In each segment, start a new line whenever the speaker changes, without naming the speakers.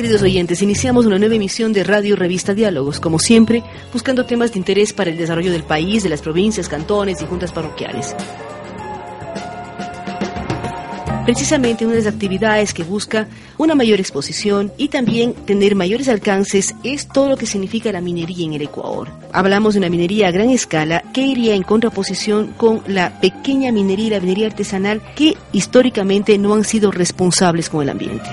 queridos oyentes, iniciamos una nueva emisión de Radio Revista Diálogos, como siempre, buscando temas de interés para el desarrollo del país, de las provincias, cantones y juntas parroquiales. Precisamente una de las actividades que busca una mayor exposición y también tener mayores alcances es todo lo que significa la minería en el Ecuador. Hablamos de una minería a gran escala que iría en contraposición con la pequeña minería y la minería artesanal que históricamente no han sido responsables con el ambiente.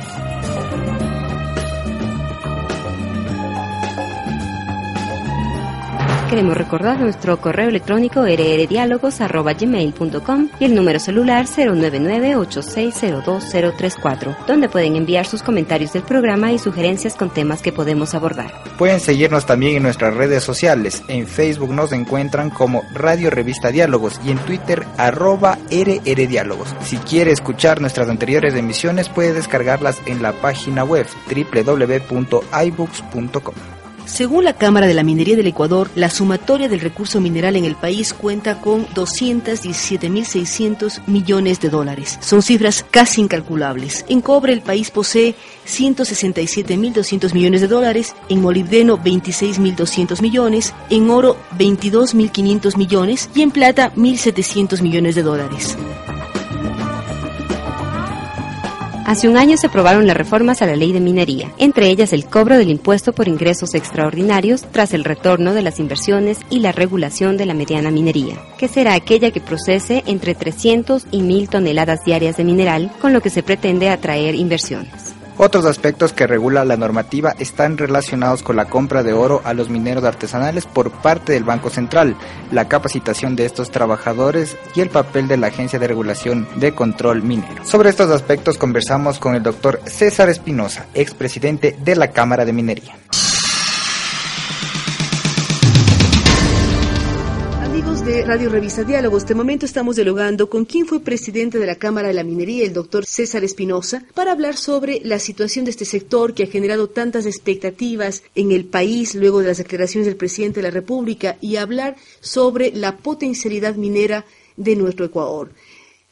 Queremos recordar nuestro correo electrónico rrdiálogos.gmail.com y el número celular 099-8602034, donde pueden enviar sus comentarios del programa y sugerencias con temas que podemos abordar.
Pueden seguirnos también en nuestras redes sociales. En Facebook nos encuentran como Radio Revista Diálogos y en Twitter arroba rrdiálogos. Si quiere escuchar nuestras anteriores emisiones puede descargarlas en la página web www.ibooks.com.
Según la Cámara de la Minería del Ecuador, la sumatoria del recurso mineral en el país cuenta con 217.600 millones de dólares. Son cifras casi incalculables. En cobre el país posee 167.200 millones de dólares, en molibdeno 26.200 millones, en oro 22.500 millones y en plata 1.700 millones de dólares.
Hace un año se aprobaron las reformas a la ley de minería, entre ellas el cobro del impuesto por ingresos extraordinarios tras el retorno de las inversiones y la regulación de la mediana minería, que será aquella que procese entre 300 y 1000 toneladas diarias de mineral, con lo que se pretende atraer inversiones.
Otros aspectos que regula la normativa están relacionados con la compra de oro a los mineros artesanales por parte del Banco Central, la capacitación de estos trabajadores y el papel de la Agencia de Regulación de Control Minero. Sobre estos aspectos conversamos con el doctor César Espinosa, expresidente de la Cámara de Minería.
Radio Revista Diálogos. De momento estamos dialogando con quien fue presidente de la Cámara de la Minería, el doctor César Espinosa, para hablar sobre la situación de este sector que ha generado tantas expectativas en el país luego de las declaraciones del presidente de la República y hablar sobre la potencialidad minera de nuestro Ecuador.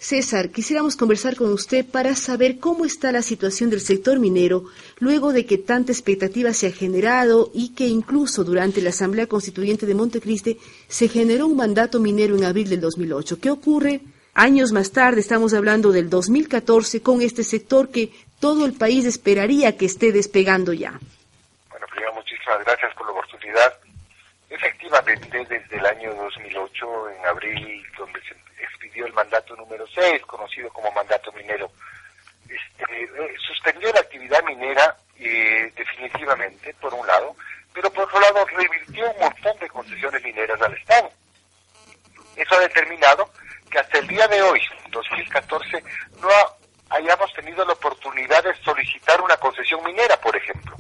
César, quisiéramos conversar con usted para saber cómo está la situación del sector minero luego de que tanta expectativa se ha generado y que incluso durante la Asamblea Constituyente de Montecristi se generó un mandato minero en abril del 2008. ¿Qué ocurre años más tarde? Estamos hablando del 2014 con este sector que todo el país esperaría que esté despegando ya.
Bueno, primero muchísimas gracias por la oportunidad. Efectivamente, desde el año 2008, en abril, donde se expidió el mandato número 6, conocido como mandato minero. Este, eh, suspendió la actividad minera eh, definitivamente, por un lado, pero por otro lado revirtió un montón de concesiones mineras al Estado. Eso ha determinado que hasta el día de hoy, 2014, no hayamos tenido la oportunidad de solicitar una concesión minera, por ejemplo.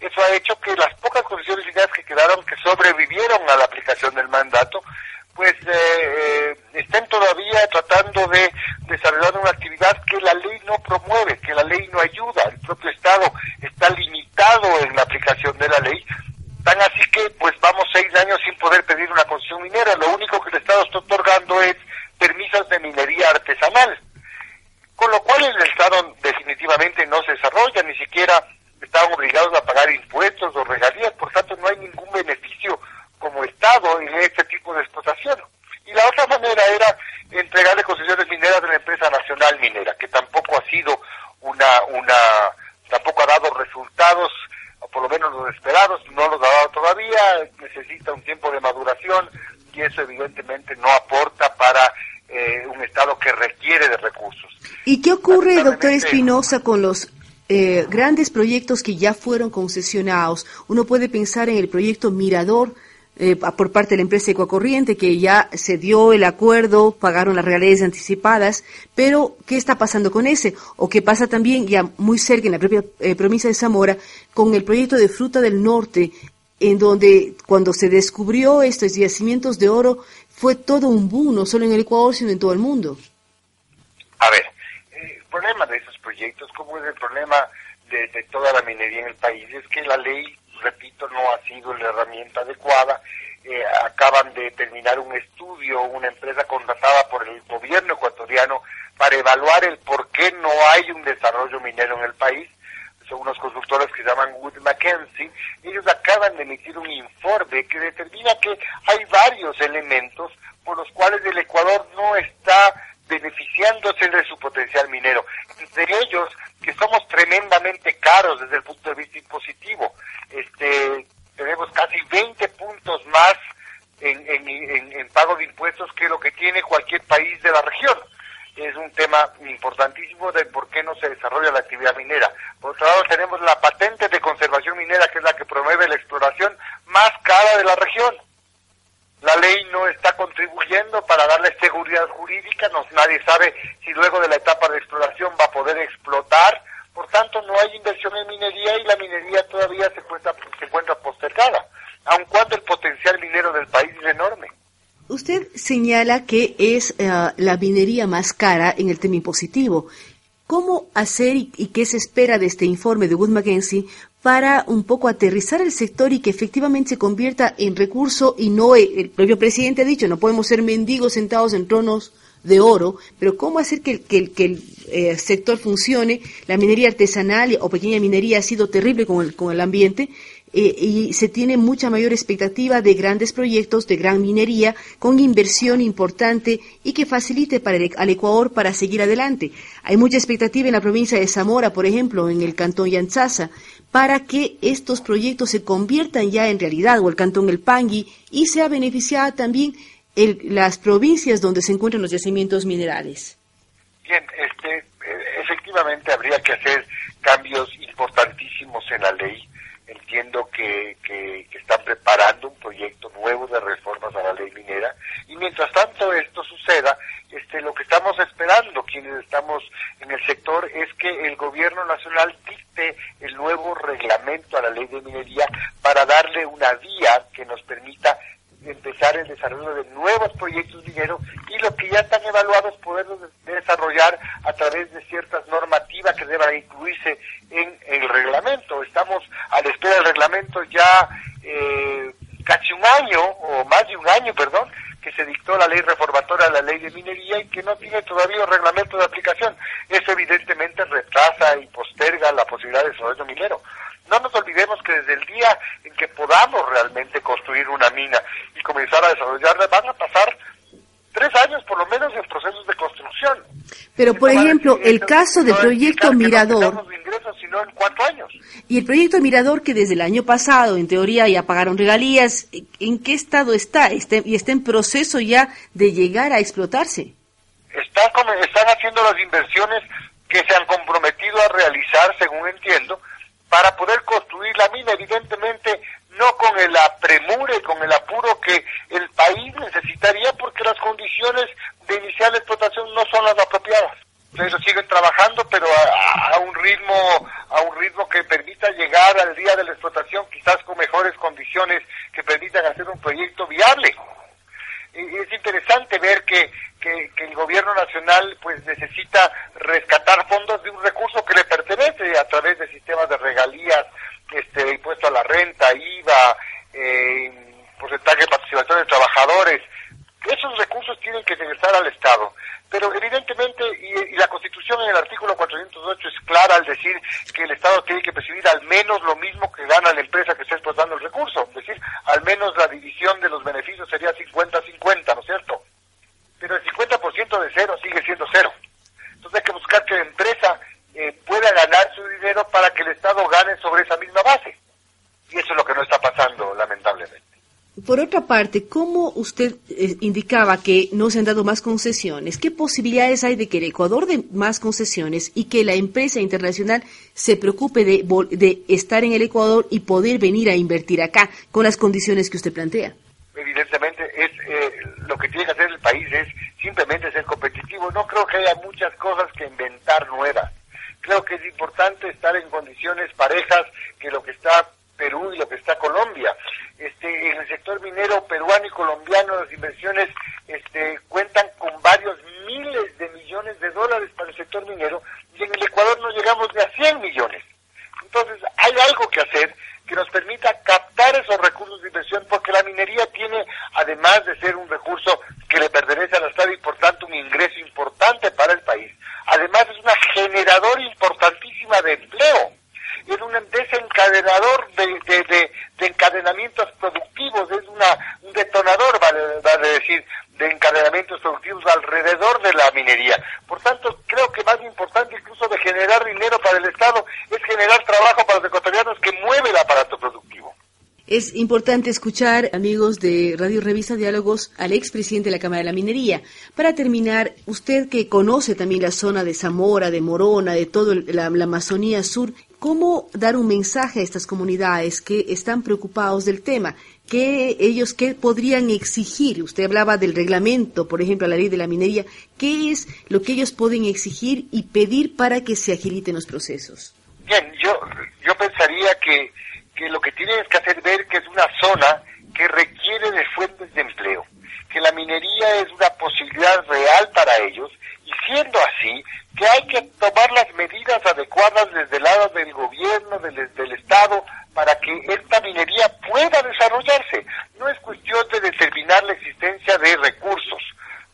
Eso ha hecho que las pocas concesiones mineras que quedaron, que sobrevivieron a la aplicación del mandato, pues eh, tratando de desarrollar una actividad que la ley no promueve, que la ley no ayuda. El propio Estado está limitado en la aplicación de la ley, tan así que pues vamos seis años sin poder pedir una concesión minera. Lo único que el Estado está otorgando es permisos de minería artesanal, con lo cual el Estado definitivamente no se desarrolla, ni siquiera están obligados a pagar impuestos o regalías, por tanto no hay ningún beneficio como Estado en este tipo de explotación. Y la otra manera era entregarle concesiones mineras a la empresa nacional minera, que tampoco ha sido una, una, tampoco ha dado resultados, o por lo menos los esperados, no los ha dado todavía, necesita un tiempo de maduración y eso evidentemente no aporta para eh, un Estado que requiere de recursos.
¿Y qué ocurre, doctor Espinosa, con los eh, grandes proyectos que ya fueron concesionados? Uno puede pensar en el proyecto Mirador, eh, por parte de la empresa Ecuacorriente, que ya se dio el acuerdo, pagaron las regalías anticipadas, pero ¿qué está pasando con ese? O qué pasa también, ya muy cerca, en la propia eh, provincia de Zamora, con el proyecto de Fruta del Norte, en donde cuando se descubrió estos yacimientos de oro, fue todo un boom, no solo en el Ecuador, sino en todo el mundo.
A ver, problema de esos proyectos, como es el problema de, de toda la minería en el país, es que la ley repito, no ha sido la herramienta adecuada. Eh, acaban de terminar un estudio, una empresa contratada por el gobierno ecuatoriano para evaluar el por qué no hay un desarrollo minero en el país. son unos consultores que se llaman Wood Mackenzie, ellos acaban de emitir un informe que determina que hay varios elementos por los cuales el Ecuador no está beneficiándose de su potencial minero. Entre ellos, que somos tremendamente caros desde el punto de vista impositivo. Este, tenemos casi 20 puntos más en, en, pago de impuestos que lo que tiene cualquier país de la región. Es un tema importantísimo de por qué no se desarrolla la actividad minera. Por otro lado, tenemos la patente de conservación minera, que es la que promueve la exploración más cara de la región. La ley no está contribuyendo para darle seguridad jurídica, no, nadie sabe si luego de la etapa de exploración va a poder explotar, por tanto no hay inversión en minería y la minería todavía se encuentra, se encuentra postergada, aun cuando el potencial minero del país es enorme.
Usted señala que es eh, la minería más cara en el tema impositivo. ¿Cómo hacer y, qué se espera de este informe de Wood Mackenzie para un poco aterrizar el sector y que efectivamente se convierta en recurso y no, eh, el propio presidente ha dicho, no podemos ser mendigos sentados en tronos de oro, pero cómo hacer que el eh, sector funcione, la minería artesanal o pequeña minería ha sido terrible con el, con el ambiente eh, y se tiene mucha mayor expectativa de grandes proyectos de gran minería con inversión importante y que facilite para el, al Ecuador para seguir adelante. Hay mucha expectativa en la provincia de Zamora, por ejemplo, en el cantón Yanchaza, para que estos proyectos se conviertan ya en realidad, o el cantón El Pangui, y sea beneficiada también el, las provincias donde se encuentran los yacimientos minerales.
Bien, este, eh, efectivamente habría que hacer cambios importantísimos en la ley entiendo que, que, están preparando un proyecto nuevo de reformas a la ley minera. Y mientras tanto esto suceda, este, lo que estamos esperando quienes estamos en el sector es que el gobierno nacional dicte el nuevo reglamento a la ley de minería para darle una vía que nos permita empezar el desarrollo de nuevos proyectos mineros y lo que ya están evaluados poderlos desarrollar a través de ciertas normativas que deban incluirse en, el reglamento. Estamos a la espera del reglamento ya eh, casi un año, o más de un año, perdón, que se dictó la ley reformatoria de la ley de minería y que no tiene todavía un reglamento de aplicación. Eso evidentemente retrasa y posterga la posibilidad de desarrollo minero. No nos olvidemos que desde el día en que podamos realmente construir una mina y comenzar a desarrollarla, van a pasar tres años por lo menos en procesos de construcción.
Pero, por ejemplo, el caso del proyecto Mirador...
sino en cuatro años.
Y el proyecto Mirador, que desde el año pasado, en teoría, ya pagaron regalías, ¿en qué estado está? está ¿Y está en proceso ya de llegar a explotarse?
Está, están haciendo las inversiones que se han comprometido a realizar, según entiendo, para poder construir la mina, evidentemente no con el apremure, con el apuro que el país necesitaría, porque las condiciones de iniciar la explotación no son las apropiadas. Entonces siguen trabajando, pero a, un ritmo, a un ritmo que permita llegar al día de la explotación, quizás con mejores condiciones que permitan hacer un proyecto viable. Es interesante ver que, que, que el gobierno nacional pues necesita rescatar fondos de un recurso que le pertenece a través de sistemas de regalías, este impuesto a la renta, IVA, eh, porcentaje de participación de trabajadores. Esos recursos tienen que regresar al Estado. Pero evidentemente, y, la Constitución en el artículo 408 es clara al decir que el Estado tiene que percibir al menos lo mismo que gana la empresa que está explotando el recurso. Es decir, al menos la división de los beneficios sería 50-50, ¿no es cierto? Pero el 50% de cero sigue siendo cero. Entonces hay que buscar que la empresa eh, pueda ganar su dinero para que el Estado gane sobre esa misma base. Y eso es lo que no está pasando, lamentablemente.
Por otra parte, ¿cómo usted eh, indicaba que no se han dado más concesiones? ¿Qué posibilidades hay de que el Ecuador dé más concesiones y que la empresa internacional se preocupe de, de estar en el Ecuador y poder venir a invertir acá con las condiciones que usted plantea?
Evidentemente, es eh, lo que tiene que hacer el país es simplemente ser competitivo. No creo que haya muchas cosas que inventar nuevas. Creo que es importante estar en condiciones parejas que lo que está Perú y lo que está Colombia. Este, en el sector minero peruano y colombiano las inversiones este, cuentan con varios miles de millones de dólares para el sector minero y en el Ecuador no llegamos ni a 100 millones. Entonces hay algo que hacer que nos permita captar esos recursos de inversión porque la minería tiene, además de ser un recurso que le pertenece al Estado y por tanto un ingreso importante para el país, además es una generadora importantísima de empleo alrededor de la minería. Por tanto, creo que más importante incluso de generar dinero para el Estado es generar trabajo para los ecuatorianos que mueve el aparato productivo.
Es importante escuchar, amigos de Radio Revista Diálogos, al expresidente de la Cámara de la Minería. Para terminar, usted que conoce también la zona de Zamora, de Morona, de toda la, Amazonía Sur, ¿cómo dar un mensaje a estas comunidades que están preocupados del tema? ¿Qué ellos qué podrían exigir? Usted hablaba del reglamento, por ejemplo, la ley de la minería. ¿Qué es lo que ellos pueden exigir y pedir para que se agiliten los procesos?
Bien, yo, yo pensaría que que lo que tienen que hacer ver que es una zona que requiere de fuentes de empleo, que la minería es una posibilidad real para ellos y siendo así, que hay que tomar las medidas adecuadas desde el lado del gobierno, del, del Estado, para que esta minería pueda desarrollarse. No es cuestión de determinar la existencia de recursos,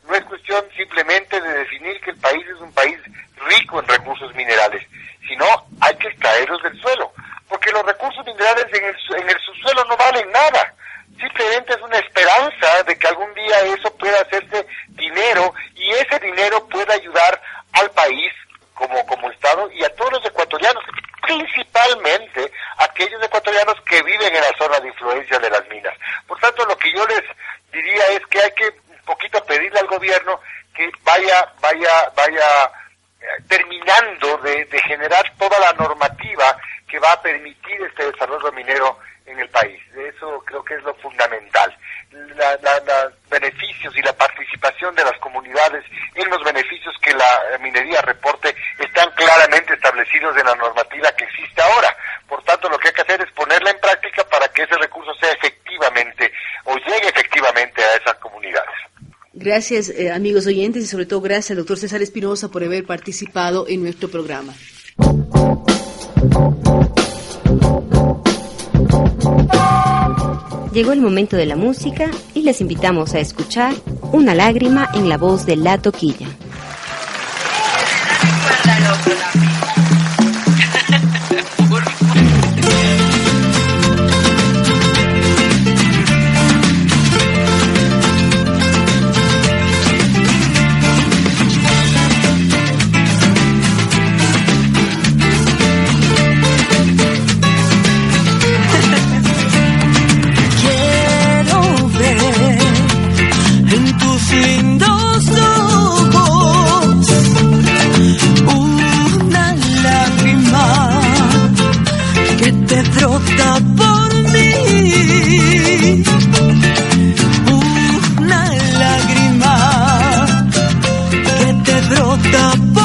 no es cuestión simplemente de definir que el país es un país rico en recursos minerales, sino hay que extraerlos del suelo porque los recursos minerales en el, en el subsuelo no valen nada. Simplemente es una esperanza de que algún día eso pueda hacerse dinero y ese dinero pueda ayudar al país como, como Estado y a todos los ecuatorianos, principalmente aquellos ecuatorianos que viven en la zona de influencia de las minas. Por tanto, lo que yo les diría es que hay que un poquito pedirle al gobierno que vaya, vaya, vaya eh, terminando de, de generar toda la normativa que va a permitir este desarrollo minero en el país. Eso creo que es lo fundamental. Los beneficios y la participación de las comunidades en los beneficios que la minería reporte están claramente establecidos en la normativa que existe ahora. Por tanto, lo que hay que hacer es ponerla en práctica para que ese recurso sea efectivamente o llegue efectivamente a esas comunidades.
Gracias, eh, amigos oyentes, y sobre todo gracias al doctor César Espinosa por haber participado en nuestro programa.
Llegó el momento de la música y les invitamos a escuchar Una lágrima en la voz de La Toquilla.
Que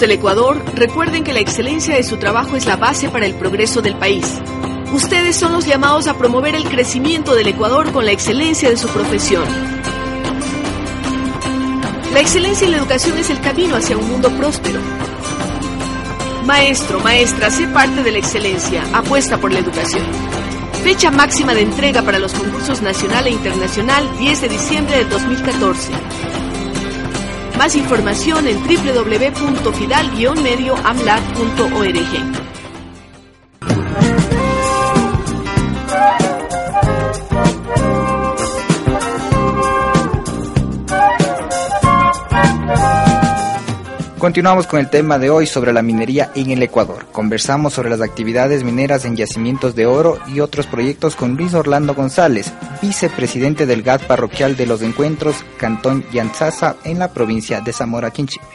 del Ecuador, recuerden que la excelencia de su trabajo es la base para el progreso del país. Ustedes son los llamados a promover el crecimiento del Ecuador con la excelencia de su profesión. La excelencia en la educación es el camino hacia un mundo próspero. Maestro, maestra, sé parte de la excelencia, apuesta por la educación. Fecha máxima de entrega para los concursos nacional e internacional 10 de diciembre de 2014. Más información en www.fidal-medioamlat.org.
Continuamos con el tema de hoy sobre la minería en el Ecuador. Conversamos sobre las actividades mineras en yacimientos de oro y otros proyectos con Luis Orlando González, vicepresidente del GAT parroquial de los encuentros Cantón Yanzasa en la provincia de Zamora Quinchipe.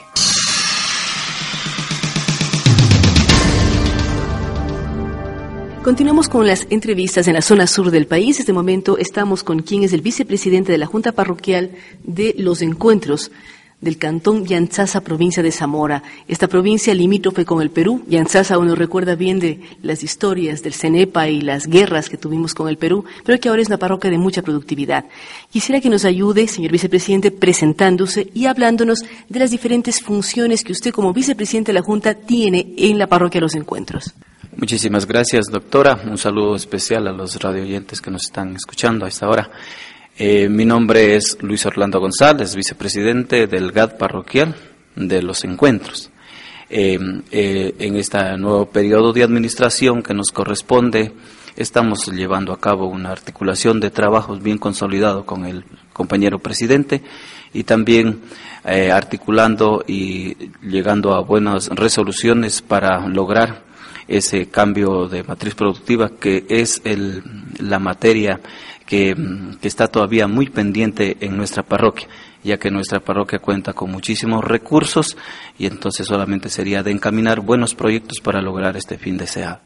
Continuamos con las entrevistas en la zona sur del país. Este momento estamos con quien es el vicepresidente de la Junta Parroquial de los Encuentros del cantón Yanzasa, provincia de Zamora. Esta provincia limítrofe con el Perú. Yanzasa uno recuerda bien de las historias del CENEPA y las guerras que tuvimos con el Perú, pero que ahora es una parroquia de mucha productividad. Quisiera que nos ayude, señor vicepresidente, presentándose y hablándonos de las diferentes funciones que usted como vicepresidente de la Junta tiene en la parroquia Los Encuentros.
Muchísimas gracias, doctora. Un saludo especial a los radioyentes que nos están escuchando a esta hora. Eh, mi nombre es Luis Orlando González, vicepresidente del GAD parroquial de los encuentros. Eh, eh, en este nuevo periodo de administración que nos corresponde, estamos llevando a cabo una articulación de trabajos bien consolidado con el compañero presidente y también articulando y llegando a buenas resoluciones para lograr ese cambio de matriz productiva que es el, la materia que, está todavía muy pendiente en nuestra parroquia, ya que nuestra parroquia cuenta con muchísimos recursos y entonces solamente sería de encaminar buenos proyectos para lograr este fin deseado.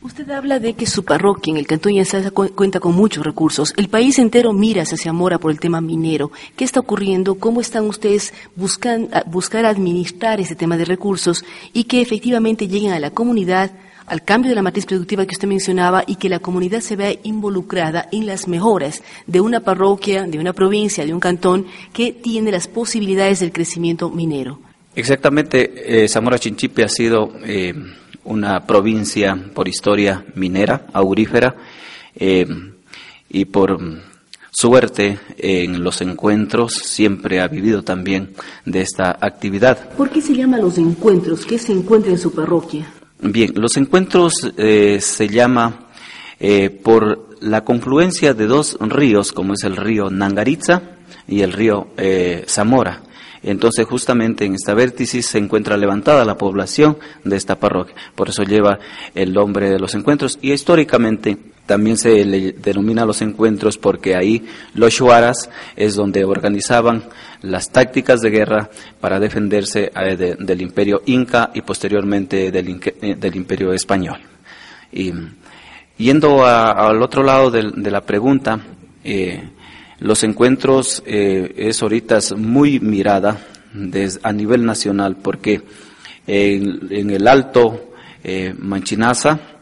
Usted habla de que su parroquia en el Cantón Yanzasa cuenta con muchos recursos. El país entero mira hacia Zamora por el tema minero. ¿Qué está ocurriendo? ¿Cómo están ustedes buscando buscar administrar ese tema de recursos y que efectivamente lleguen a la comunidad al cambio de la matriz productiva que usted mencionaba y que la comunidad se vea involucrada en las mejoras de una parroquia, de una provincia, de un cantón que tiene las posibilidades del crecimiento minero.
Exactamente, eh, Zamora Chinchipe ha sido eh, una provincia por historia minera, aurífera, eh, y por suerte en los encuentros siempre ha vivido también de esta actividad.
¿Por qué se llama los encuentros? ¿Qué se encuentra en su parroquia?
Bien, los encuentros eh, se llama eh, por la confluencia de dos ríos, como es el río Nangaritza y el río eh, Zamora. Entonces, justamente en esta vértice se encuentra levantada la población de esta parroquia. Por eso lleva el nombre de los encuentros. Y históricamente también se le denomina los encuentros porque ahí los shuaras es donde organizaban las tácticas de guerra para defenderse eh, del imperio inca y posteriormente del, eh, del imperio español. Y yendo al otro lado de, la pregunta, eh, los encuentros es ahorita muy mirada a nivel nacional porque en, el Alto Manchinaza,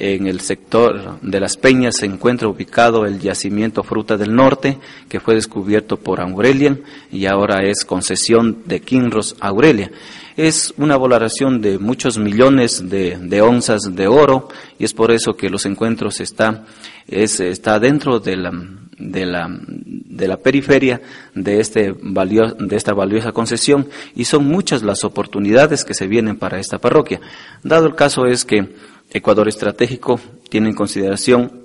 en el sector de las Peñas se encuentra ubicado el yacimiento Fruta del Norte, que fue descubierto por Aurelian y ahora es concesión de Kinross Aurelia. Es una valoración de muchos millones de, onzas de oro y es por eso que los encuentros está, es, está dentro de la, de la, de la periferia de, este de esta valiosa concesión y son muchas las oportunidades que se vienen para esta parroquia. Dado el caso es que Ecuador Estratégico tiene en consideración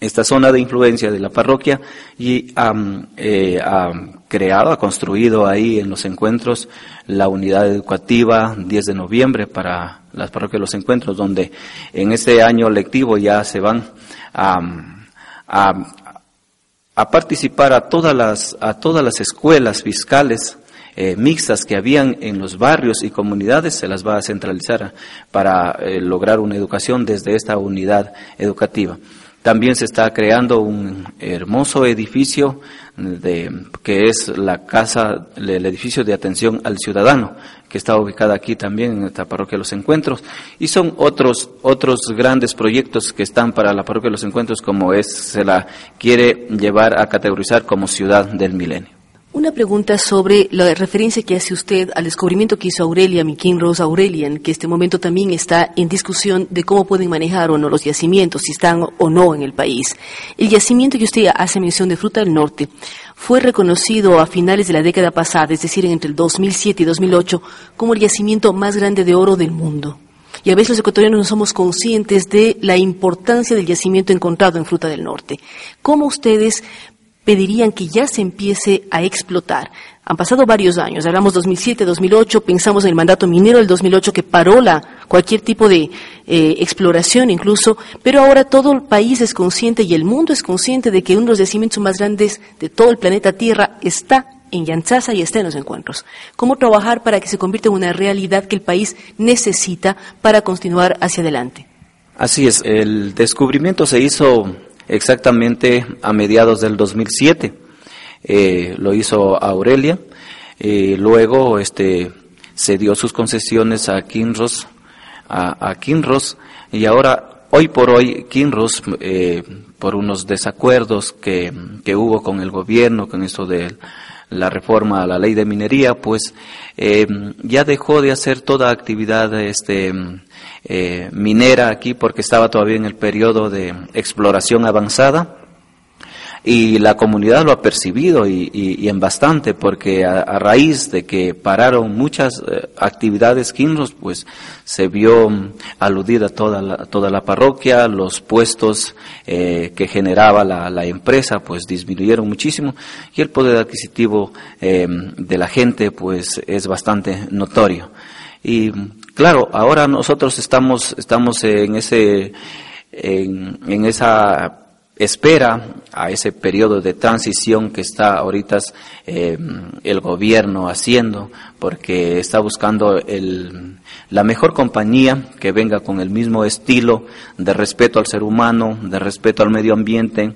esta zona de influencia de la parroquia y eh, ha creado, ha construido ahí en los encuentros la unidad educativa 10 de noviembre para las parroquias de los encuentros, donde en este año lectivo ya se van a, a participar a todas las, a todas las escuelas fiscales eh, mixtas que habían en los barrios y comunidades se las va a centralizar para eh, lograr una educación desde esta unidad educativa. También se está creando un hermoso edificio de, que es la casa, el edificio de atención al ciudadano, que está ubicada aquí también en esta parroquia de los encuentros, y son otros, otros grandes proyectos que están para la parroquia de los encuentros, como es, se la quiere llevar a categorizar como ciudad del milenio.
Una pregunta sobre la referencia que hace usted al descubrimiento que hizo Aurelia Miquín Rose Aurelian, que este momento también está en discusión de cómo pueden manejar o no los yacimientos, si están o no en el país. El yacimiento que usted hace mención de Fruta del Norte fue reconocido a finales de la década pasada, es decir, entre el 2007 y 2008, como el yacimiento más grande de oro del mundo. Y a veces los ecuatorianos no somos conscientes de la importancia del yacimiento encontrado en Fruta del Norte. ¿Cómo ustedes pedirían que ya se empiece a explotar. Han pasado varios años, hablamos 2007, 2008, pensamos en el mandato minero del 2008 que paró la, cualquier tipo de eh, exploración incluso, pero ahora todo el país es consciente y el mundo es consciente de que uno de los yacimientos más grandes de todo el planeta Tierra está en Yanchaza y está en los encuentros. ¿Cómo trabajar para que se convierta en una realidad que el país necesita para continuar hacia adelante?
Así es, el descubrimiento se hizo exactamente a mediados del 2007. Eh, lo hizo Aurelia, eh, luego este, se dio sus concesiones a Kinross, a, Kinross, y ahora, hoy por hoy, Kinross, eh, por unos desacuerdos que, que hubo con el gobierno, con eso de la reforma a la ley de minería, pues eh, ya dejó de hacer toda actividad este, eh, minera aquí porque estaba todavía en el periodo de exploración avanzada y la comunidad lo ha percibido y, en bastante porque a, raíz de que pararon muchas eh, actividades quinros pues se vio mm, aludida toda la, toda la parroquia los puestos eh, que generaba la, la, empresa pues disminuyeron muchísimo y el poder adquisitivo eh, de la gente pues es bastante notorio. Y claro ahora nosotros estamos estamos en ese en, en esa espera a ese periodo de transición que está ahorita eh, el gobierno haciendo, porque está buscando el, la mejor compañía que venga con el mismo estilo de respeto al ser humano, de respeto al medio ambiente,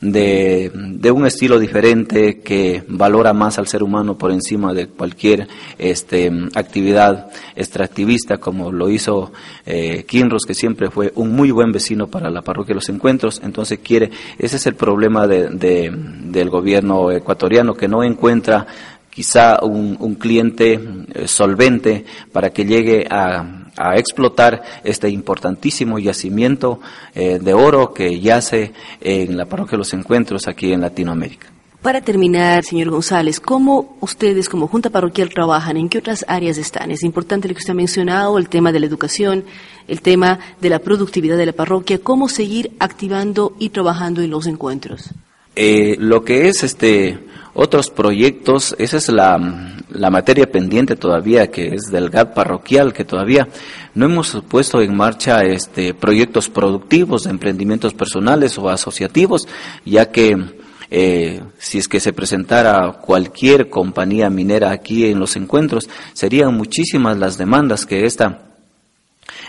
de, de, un estilo diferente que valora más al ser humano por encima de cualquier este, actividad extractivista, como lo hizo eh, Kinros, que siempre fue un muy buen vecino para la parroquia de los encuentros. Entonces quiere, ese es el problema de, de, del gobierno ecuatoriano, que no encuentra quizá un, un cliente eh, solvente para que llegue a a explotar este importantísimo yacimiento eh, de oro que yace en la parroquia de los encuentros aquí en Latinoamérica.
Para terminar, señor González, ¿cómo ustedes como Junta Parroquial trabajan? ¿En qué otras áreas están? Es importante lo que usted ha mencionado, el tema de la educación, el tema de la productividad de la parroquia, ¿cómo seguir activando y trabajando en los encuentros?
Eh, lo que es este otros proyectos, esa es la, la, materia pendiente todavía, que es del GAT parroquial, que todavía no hemos puesto en marcha este, proyectos productivos, emprendimientos personales o asociativos, ya que eh, si es que se presentara cualquier compañía minera aquí en los encuentros, serían muchísimas las demandas que esta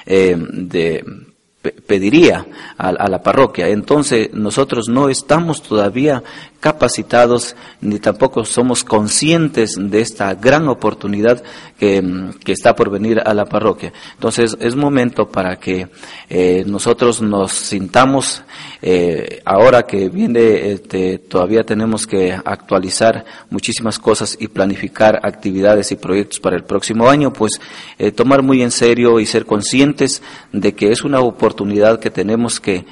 eh, de pediría a, la parroquia. Entonces nosotros no estamos todavía capacitados ni tampoco somos conscientes de esta gran oportunidad que, que está por venir a la parroquia. Entonces es momento para que eh, nosotros nos sintamos, eh, ahora que viene, este, todavía tenemos que actualizar muchísimas cosas y planificar actividades y proyectos para el próximo año, pues eh, tomar muy en serio y ser conscientes de que es una oportunidad que tenemos que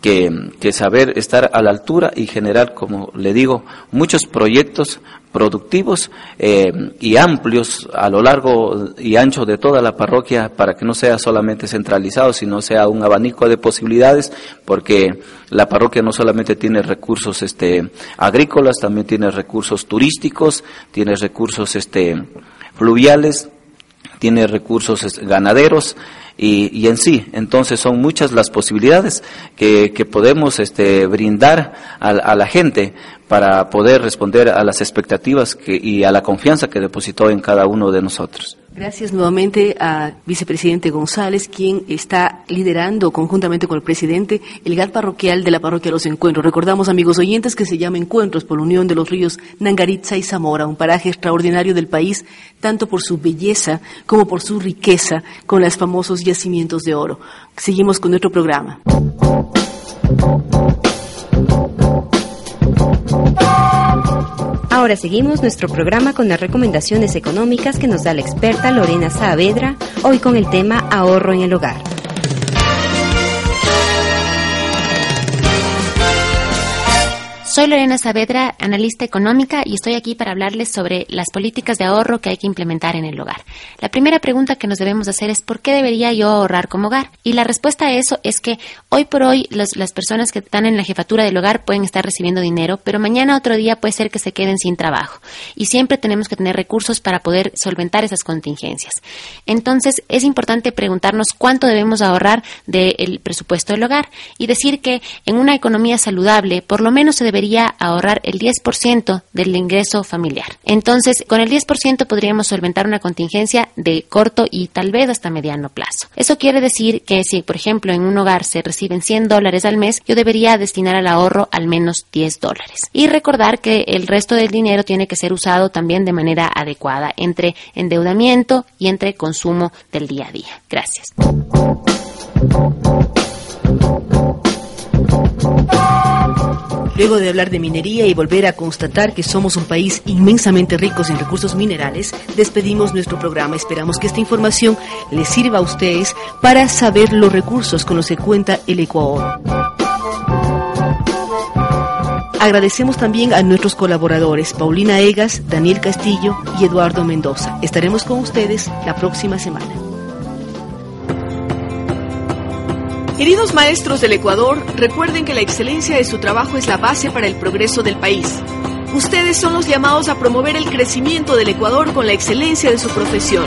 que, saber estar a la altura y generar, como le digo, muchos proyectos productivos eh, y amplios a lo largo y ancho de toda la parroquia para que no sea solamente centralizado, sino sea un abanico de posibilidades, porque la parroquia no solamente tiene recursos este, agrícolas, también tiene recursos turísticos, tiene recursos este, fluviales, tiene recursos ganaderos y, en sí. Entonces son muchas las posibilidades que, que podemos este, brindar a, a, la gente para poder responder a las expectativas que, y a la confianza que depositó en cada uno de nosotros.
Gracias nuevamente a vicepresidente González, quien está liderando conjuntamente con el presidente el GAT parroquial de la parroquia Los Encuentros. Recordamos, amigos oyentes, que se llama Encuentros por la unión de los ríos Nangaritza y Zamora, un paraje extraordinario del país, tanto por su belleza como por su riqueza con los famosos yacimientos de oro. Seguimos con nuestro programa.
Ahora seguimos nuestro programa con las recomendaciones económicas que nos da la experta Lorena Saavedra, hoy con el tema ahorro en el hogar.
Soy Lorena Saavedra, analista económica, y estoy aquí para hablarles sobre las políticas de ahorro que hay que implementar en el hogar. La primera pregunta que nos debemos hacer es ¿por qué debería yo ahorrar como hogar? Y la respuesta a eso es que hoy por hoy las personas que están en la jefatura del hogar pueden estar recibiendo dinero, pero mañana otro día puede ser que se queden sin trabajo. Y siempre tenemos que tener recursos para poder solventar esas contingencias. Entonces es importante preguntarnos cuánto debemos ahorrar del presupuesto del hogar y decir que en una economía saludable por lo menos se debería ahorrar el 10% del ingreso familiar. Entonces, con el 10% podríamos solventar una contingencia de corto y tal vez hasta mediano plazo. Eso quiere decir que si, por ejemplo, en un hogar se reciben 100 dólares al mes, yo debería destinar al ahorro al menos 10 dólares. Y recordar que el resto del dinero tiene que ser usado también de manera adecuada entre endeudamiento y entre consumo del día a día. Gracias.
Luego de hablar de minería y volver a constatar que somos un país inmensamente rico en recursos minerales, despedimos nuestro programa. Esperamos que esta información les sirva a ustedes para saber los recursos con los que cuenta el Ecuador. Agradecemos también a nuestros colaboradores, Paulina Egas, Daniel Castillo y Eduardo Mendoza. Estaremos con ustedes la próxima semana. Queridos maestros del Ecuador, recuerden que la excelencia de su trabajo es la base para el progreso del país. Ustedes son los llamados a promover el crecimiento del Ecuador con la excelencia de su profesión.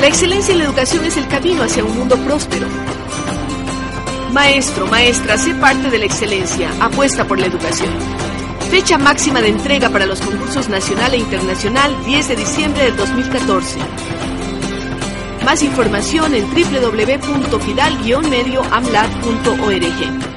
La excelencia en la educación es el camino hacia un mundo próspero. Maestro, maestra, sé parte de la excelencia, apuesta por la educación. Fecha máxima de entrega para los concursos nacional e internacional 10 de diciembre del 2014. Más información en www.fidal-medioamlat.org.